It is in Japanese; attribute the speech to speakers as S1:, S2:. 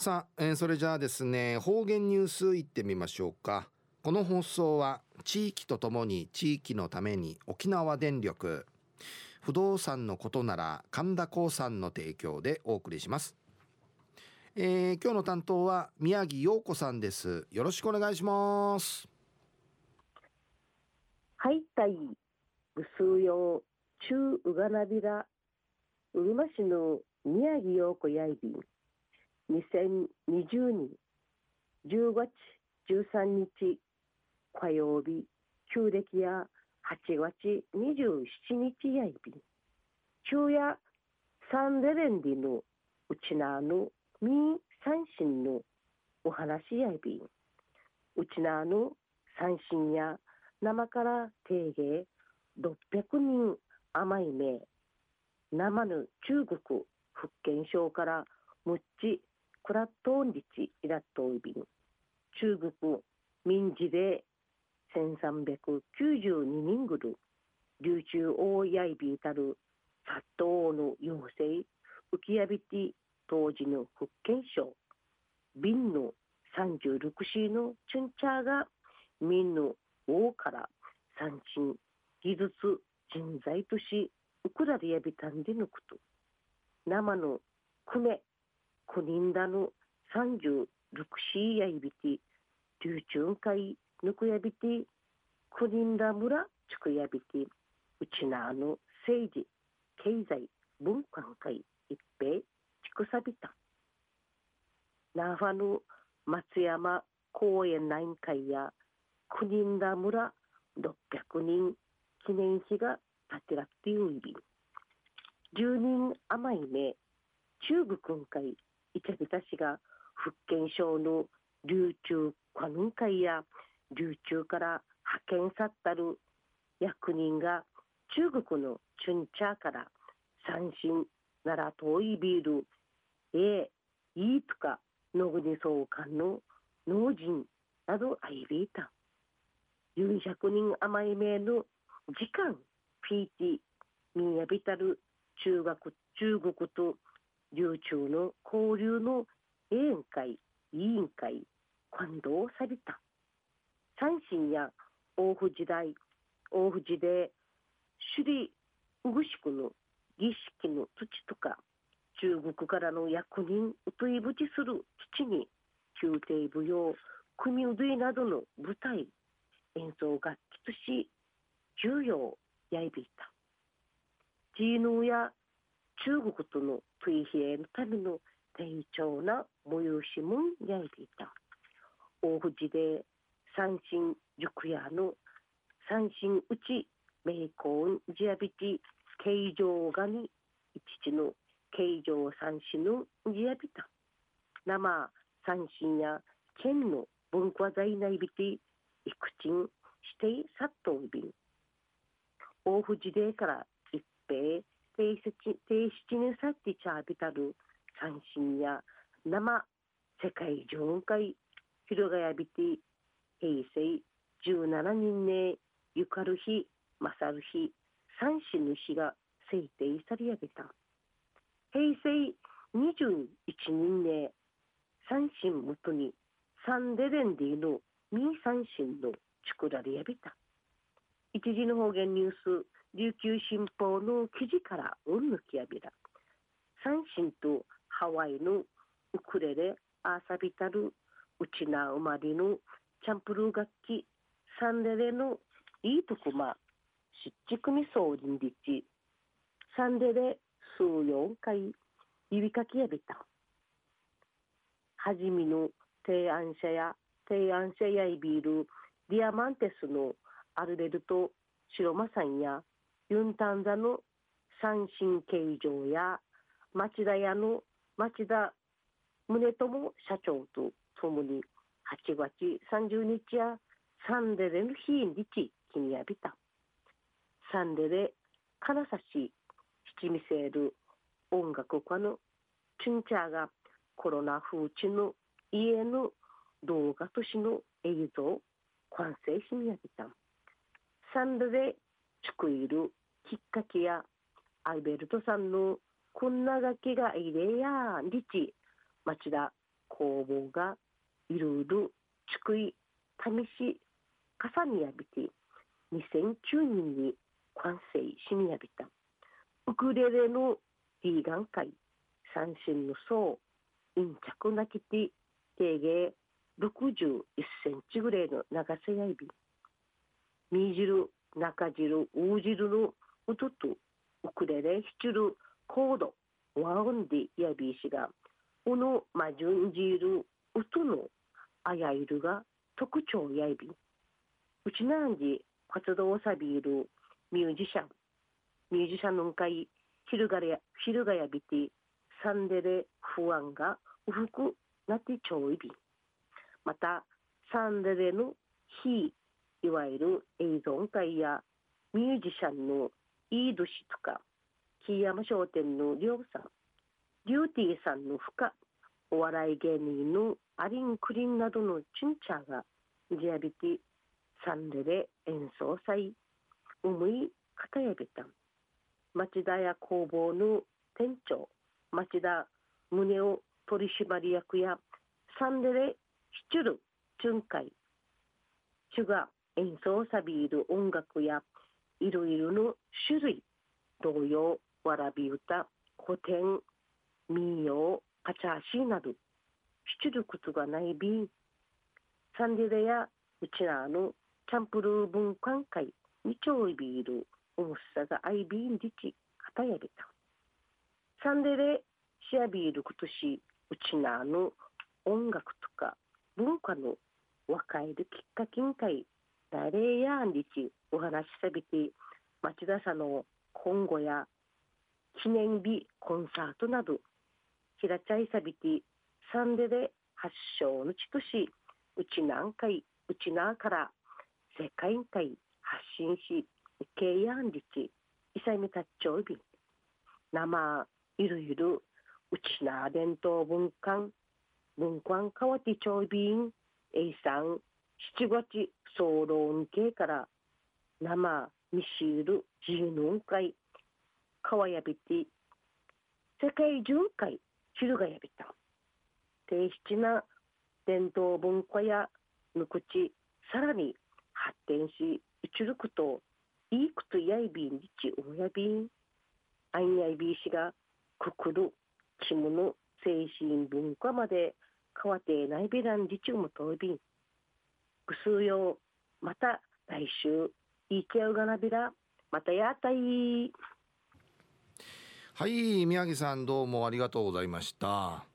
S1: さあ、えー、それじゃあですね方言ニュースいってみましょうか。この放送は地域とともに地域のために沖縄電力不動産のことなら神田興産の提供でお送りします、えー、今日の担当は宮城陽子さんです。よろしくお願いします。
S2: はいたいぐすうよ中うがなびらうるま市の宮城陽子やいびん。2020年10月13日火曜日旧暦や8月27日やいびん昼夜サンデレンディのうちなのみ三振のお話やいび。んうちなの三振や生から定芸600人甘い目。生の中国福建省からむっちクラットンリチイラットイビン。中国民事で1392人ぐる琉球大やいびいたる殺到の妖精浮きやびて当時の福建省。瓶の36市のチュンチャーが民の王から三振技術人材としウクラリアビタンで抜くと。生の米国人だの36市やいびて流中海ぬくやびて国人だ村ちくやびてうちなあの政治経済文化会一平ちくさびた。なファの松山公園内会や国人だ村600人記念碑が建てらっている。いび住人甘い目中部訓会イチャビタ氏が福建省の流中過民会や流中から派遣さったる役人が中国のチュンチャーから三振奈良遠いビール A イーとか野国総監の農人などアイビータ400人余り名の時間 PT ミヤビタル中学中国と流中の交流の委員会委員会感動された三神や大富時代大富士で首里うぐしくの儀式の土とか中国からの役人うといぶちする土に宮廷舞踊組うどいなどの舞台演奏楽器とし重要やいびいた。ジーヌや中国との水平のための低調な催しもやいびいた。大富士で三神塾屋の三神内名工ジアビティ形状がに一の形状三神のジアビタ生三神や県の文化財内ビティいくちんして殺到便大富士でから一平定七年さってちゃびたる三神や生世界上海広がやびて平成17人ねゆかる日勝る日三神の日が制定されやげた。平成21人ね三神もとにサンデレンディのミー三神の作られやびた。一時の方言ニュース琉球新報の記事からうんぬきやびら三神とハワイのウクレレアーサビタルウチナウマリのチャンプルー楽器サンデレのいいとこましっちくみそうりんりちサンデレ数四回指かきやびた。はじみの提案者や提案者やいびるディアマンテスのアルレルト白間さんやユンタンザの三神形状や町田屋の町田宗友社長とともに8月30日やサンデレの日にち気にやびた。サンデレ金指七味セール音楽家のチュンチャーがコロナ風地の家の動画都市の映像完成しみやびた。サンデレ作るきっかけやアイベルトさんのこんな楽器がいれやんりち町田工房がいろいろちい試し重ねやびて2009年に完成しにやびた。ウクレレのリーガン会三振の層陰着なきて定芸61センチぐらいの長さやいび。み汁中汁大汁のうととウクレレヒチュルコードワウンディやびしがこのまじゅんじるうとのあやいるが特徴やいびうちなんじ活動さびいるミュージシャンミュージシャンの会ひるがやひるがやびてサンデレ不安がうふくなってちょいびまたサンデレの非いわゆる映像会やミュージシャンのイードシとか木山商店のりょうさんリューティーさんの負荷お笑い芸人のアリン・クリンなどのチュンチャーがジアビティサンデレ演奏祭思い片やびたん。町田屋工房の店長町田宗男取締役やサンデレシチュル巡回主が演奏さびる音楽やいろいろの種類童謡わらび歌古典民謡カチャーシーなど出力がない便サンデレやうちなのチャンプルー文化会にちょいビールおもさがアイビンリチかたやげた。サンデレシアビールことしうちなの音楽とか文化の若いるきっかけんかい。誰やんりちお話しさびて町田さんの今後や記念日コンサートなど平ちゃいさびてサンデレ発祥の地としうちなんかいうちなから世界会発信し受けやんりちいさみたっちょいび生いるいるうちな伝統文化文化かわてちょいびんえいさん七月総論系から生ミシール自由の会かわやびて世界巡回昼がやびた。低質な伝統文化やぬくちさらに発展しうちるくといいくとやいびんりちおやびん。あんやいびしがくくるちむの精神文化まで変わってないびらんりちうむといびん。ぐすうよまた来週。いけうがなびらまたやったい。
S1: はい宮城さんどうもありがとうございました。